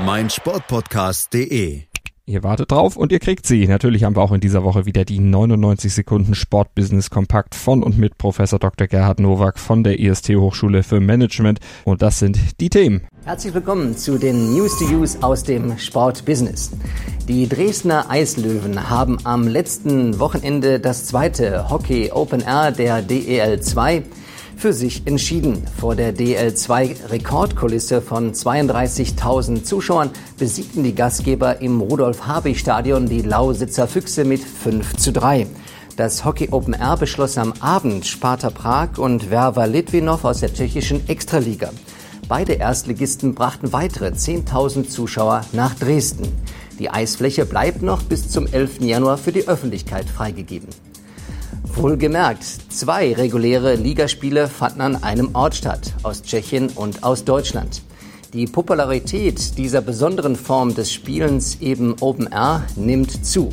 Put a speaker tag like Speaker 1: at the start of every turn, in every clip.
Speaker 1: meinsportpodcast.de.
Speaker 2: Ihr wartet drauf und ihr kriegt sie. Natürlich haben wir auch in dieser Woche wieder die 99 Sekunden Sportbusiness Kompakt von und mit Professor Dr. Gerhard Nowak von der IST Hochschule für Management. Und das sind die Themen.
Speaker 3: Herzlich willkommen zu den News to Use aus dem Sportbusiness. Die Dresdner Eislöwen haben am letzten Wochenende das zweite Hockey Open Air der DEL 2 für sich entschieden. Vor der DL2-Rekordkulisse von 32.000 Zuschauern besiegten die Gastgeber im Rudolf-Habich-Stadion die Lausitzer Füchse mit 5 zu 3. Das Hockey Open Air beschloss am Abend Sparta Prag und Werver Litvinov aus der tschechischen Extraliga. Beide Erstligisten brachten weitere 10.000 Zuschauer nach Dresden. Die Eisfläche bleibt noch bis zum 11. Januar für die Öffentlichkeit freigegeben. Wohlgemerkt, zwei reguläre Ligaspiele fanden an einem Ort statt, aus Tschechien und aus Deutschland. Die Popularität dieser besonderen Form des Spielens, eben Open Air, nimmt zu.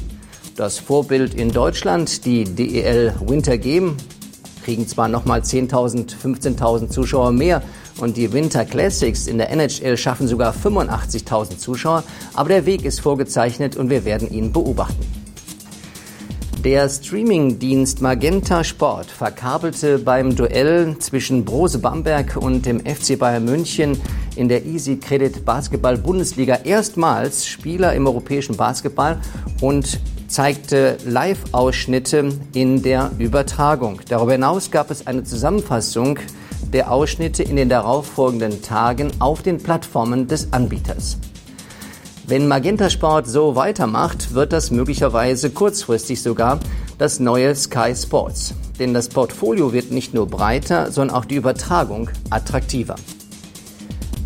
Speaker 3: Das Vorbild in Deutschland, die DEL Winter Game, kriegen zwar nochmal 10.000, 15.000 Zuschauer mehr und die Winter Classics in der NHL schaffen sogar 85.000 Zuschauer, aber der Weg ist vorgezeichnet und wir werden ihn beobachten. Der Streamingdienst Magenta Sport verkabelte beim Duell zwischen Brose Bamberg und dem FC Bayern München in der Easy Credit Basketball Bundesliga erstmals Spieler im europäischen Basketball und zeigte Live-Ausschnitte in der Übertragung. Darüber hinaus gab es eine Zusammenfassung der Ausschnitte in den darauffolgenden Tagen auf den Plattformen des Anbieters. Wenn Magenta Sport so weitermacht, wird das möglicherweise kurzfristig sogar das neue Sky Sports. Denn das Portfolio wird nicht nur breiter, sondern auch die Übertragung attraktiver.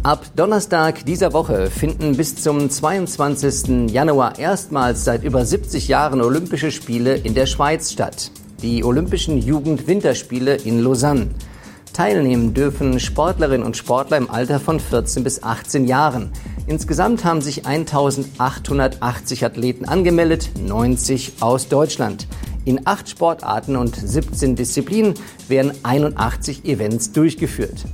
Speaker 3: Ab Donnerstag dieser Woche finden bis zum 22. Januar erstmals seit über 70 Jahren Olympische Spiele in der Schweiz statt. Die Olympischen Jugend-Winterspiele in Lausanne. Teilnehmen dürfen Sportlerinnen und Sportler im Alter von 14 bis 18 Jahren. Insgesamt haben sich 1880 Athleten angemeldet, 90 aus Deutschland. In acht Sportarten und 17 Disziplinen werden 81 Events durchgeführt.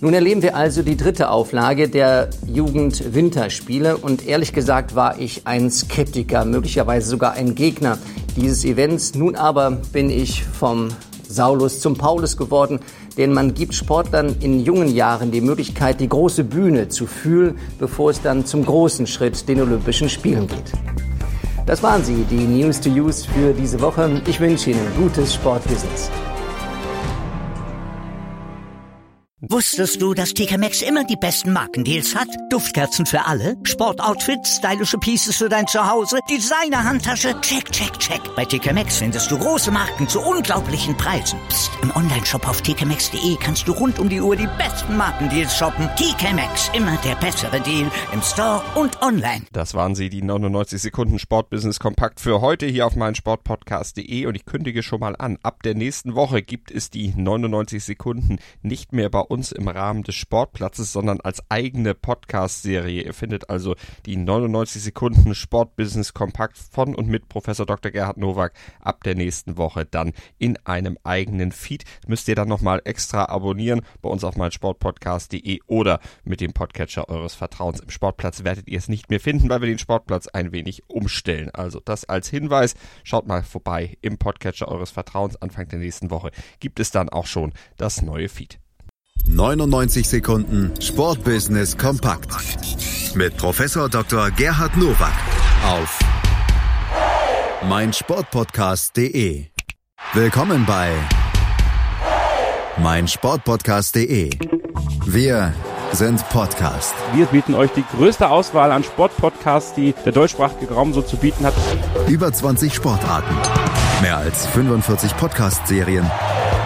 Speaker 3: Nun erleben wir also die dritte Auflage der Jugend-Winterspiele und ehrlich gesagt war ich ein Skeptiker, möglicherweise sogar ein Gegner dieses Events. Nun aber bin ich vom Saulus zum Paulus geworden, denn man gibt Sportlern in jungen Jahren die Möglichkeit, die große Bühne zu fühlen, bevor es dann zum großen Schritt, den Olympischen Spielen geht. Das waren sie, die News to Use für diese Woche. Ich wünsche Ihnen gutes Sportbusiness.
Speaker 4: Wusstest du, dass TK Maxx immer die besten Markendeals hat? Duftkerzen für alle, Sportoutfits, stylische Pieces für dein Zuhause, Designer-Handtasche, check, check, check. Bei TK Maxx findest du große Marken zu unglaublichen Preisen. Psst. im Onlineshop auf tkmaxx.de kannst du rund um die Uhr die besten Markendeals shoppen. TK Maxx, immer der bessere Deal im Store und online.
Speaker 2: Das waren sie, die 99 Sekunden Sportbusiness Kompakt für heute hier auf meinen Sportpodcast.de und ich kündige schon mal an, ab der nächsten Woche gibt es die 99 Sekunden nicht mehr bei uns im Rahmen des Sportplatzes, sondern als eigene Podcast-Serie. Ihr findet also die 99 Sekunden Sportbusiness Kompakt von und mit Professor Dr. Gerhard Nowak ab der nächsten Woche dann in einem eigenen Feed. Müsst ihr dann nochmal extra abonnieren bei uns auf meinsportpodcast.de oder mit dem Podcatcher eures Vertrauens. Im Sportplatz werdet ihr es nicht mehr finden, weil wir den Sportplatz ein wenig umstellen. Also das als Hinweis. Schaut mal vorbei im Podcatcher eures Vertrauens. Anfang der nächsten Woche gibt es dann auch schon das neue Feed.
Speaker 1: 99 Sekunden Sportbusiness kompakt mit Professor Dr. Gerhard Nowak auf meinsportpodcast.de. Willkommen bei meinsportpodcast.de. Wir sind Podcast.
Speaker 5: Wir bieten euch die größte Auswahl an Sportpodcasts, die der deutschsprachige Raum so zu bieten hat.
Speaker 1: Über 20 Sportarten, mehr als 45 Podcast-Serien